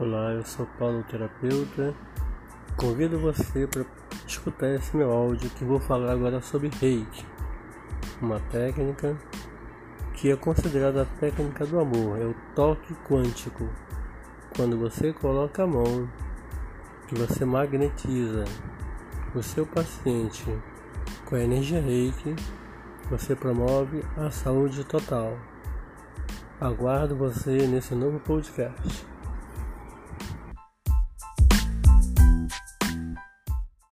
Olá, eu sou Paulo Terapeuta. Convido você para escutar esse meu áudio que vou falar agora sobre reiki, uma técnica que é considerada a técnica do amor, é o toque quântico. Quando você coloca a mão, que você magnetiza o seu paciente com a energia reiki, você promove a saúde total. Aguardo você nesse novo podcast.